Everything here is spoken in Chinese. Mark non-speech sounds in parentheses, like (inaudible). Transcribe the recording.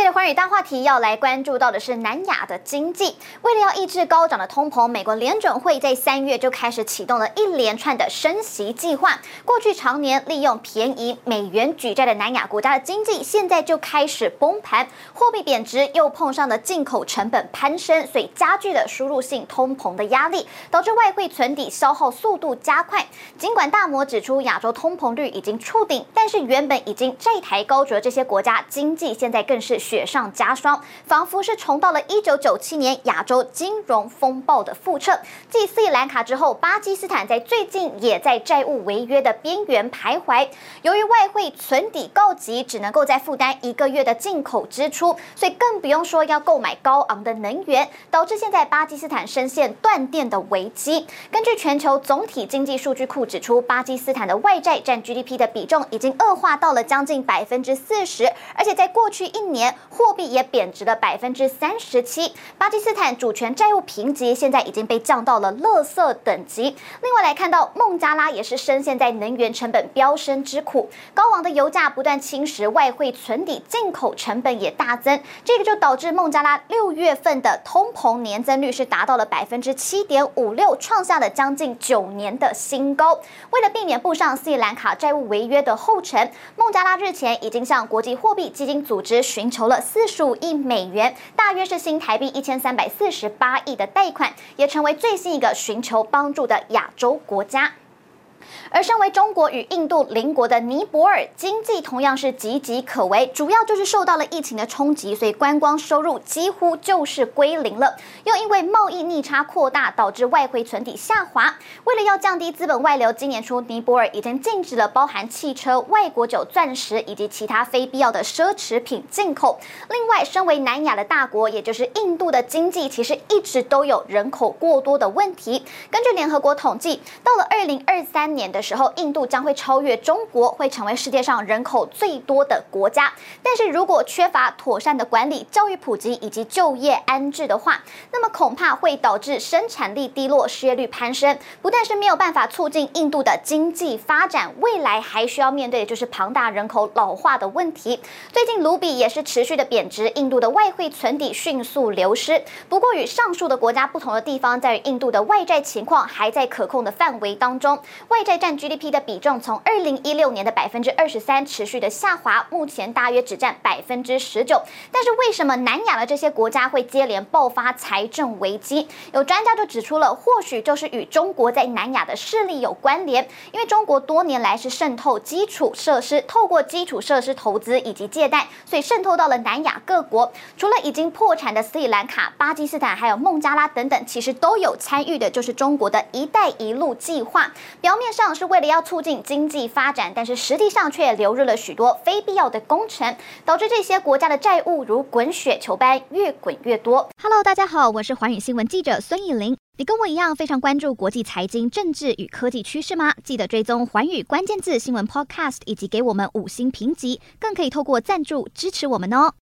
这一节的寰宇大话题要来关注到的是南亚的经济。为了要抑制高涨的通膨，美国联准会在三月就开始启动了一连串的升息计划。过去常年利用便宜美元举债的南亚国家的经济，现在就开始崩盘，货币贬值又碰上了进口成本攀升，所以加剧了输入性通膨的压力，导致外汇存底消耗速度加快。尽管大摩指出亚洲通膨率已经触顶，但是原本已经债台高筑的这些国家经济，现在更是。(laughs) (laughs) 雪上加霜，仿佛是重到了一九九七年亚洲金融风暴的覆辙。继斯里兰卡之后，巴基斯坦在最近也在债务违约的边缘徘徊。由于外汇存底告急，只能够再负担一个月的进口支出，所以更不用说要购买高昂的能源，导致现在巴基斯坦深陷断电的危机。根据全球总体经济数据库指出，巴基斯坦的外债占 GDP 的比重已经恶化到了将近百分之四十，而且在过去一年。货币也贬值了百分之三十七，巴基斯坦主权债务评级现在已经被降到了垃圾等级。另外来看到孟加拉也是深陷在能源成本飙升之苦，高昂的油价不断侵蚀外汇存底，进口成本也大增，这个就导致孟加拉六月份的通膨年增率是达到了百分之七点五六，创下了将近九年的新高。为了避免步上斯里兰卡债务违约的后尘，孟加拉日前已经向国际货币基金组织寻。求投了四十五亿美元，大约是新台币一千三百四十八亿的贷款，也成为最新一个寻求帮助的亚洲国家。而身为中国与印度邻国的尼泊尔，经济同样是岌岌可危，主要就是受到了疫情的冲击，所以观光收入几乎就是归零了。又因为贸易逆差扩大，导致外汇存底下滑。为了要降低资本外流，今年初尼泊尔已经禁止了包含汽车、外国酒、钻石以及其他非必要的奢侈品进口。另外，身为南亚的大国，也就是印度的经济，其实一直都有人口过多的问题。根据联合国统计，到了二零二三年的时候，印度将会超越中国，会成为世界上人口最多的国家。但是如果缺乏妥善的管理、教育普及以及就业安置的话，那么恐怕会导致生产力低落、失业率攀升。不但是没有办法促进印度的经济发展，未来还需要面对的就是庞大人口老化的问题。最近卢比也是持续的贬值，印度的外汇存底迅速流失。不过与上述的国家不同的地方在于，印度的外债情况还在可控的范围当中，外外债占。GDP 的比重从二零一六年的百分之二十三持续的下滑，目前大约只占百分之十九。但是为什么南亚的这些国家会接连爆发财政危机？有专家就指出了，或许就是与中国在南亚的势力有关联。因为中国多年来是渗透基础设施，透过基础设施投资以及借贷，所以渗透到了南亚各国。除了已经破产的斯里兰卡、巴基斯坦，还有孟加拉等等，其实都有参与的，就是中国的一带一路计划。表面上。是为了要促进经济发展，但是实际上却流入了许多非必要的工程，导致这些国家的债务如滚雪球般越滚越多。Hello，大家好，我是寰宇新闻记者孙艺玲。你跟我一样非常关注国际财经、政治与科技趋势吗？记得追踪寰宇关键字新闻 Podcast，以及给我们五星评级，更可以透过赞助支持我们哦。